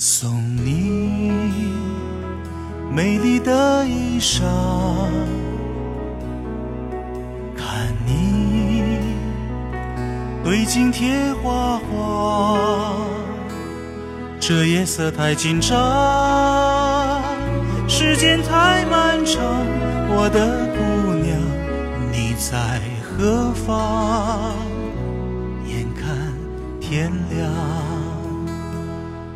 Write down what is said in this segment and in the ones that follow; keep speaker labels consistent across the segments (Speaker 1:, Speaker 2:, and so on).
Speaker 1: 送你美丽的衣裳，看你对镜贴花黄。这夜色太紧张，时间太漫长，我的姑娘你在何方？眼看天亮，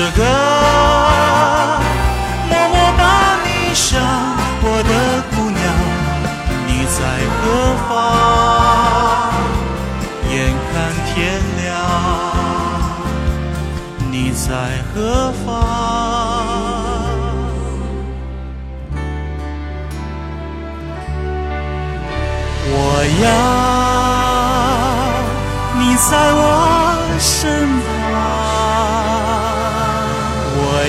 Speaker 1: 唱着歌，默默把你想，我的姑娘，你在何方？眼看天亮，你在何方？我要你在我身旁。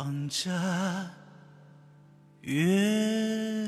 Speaker 1: 望着月。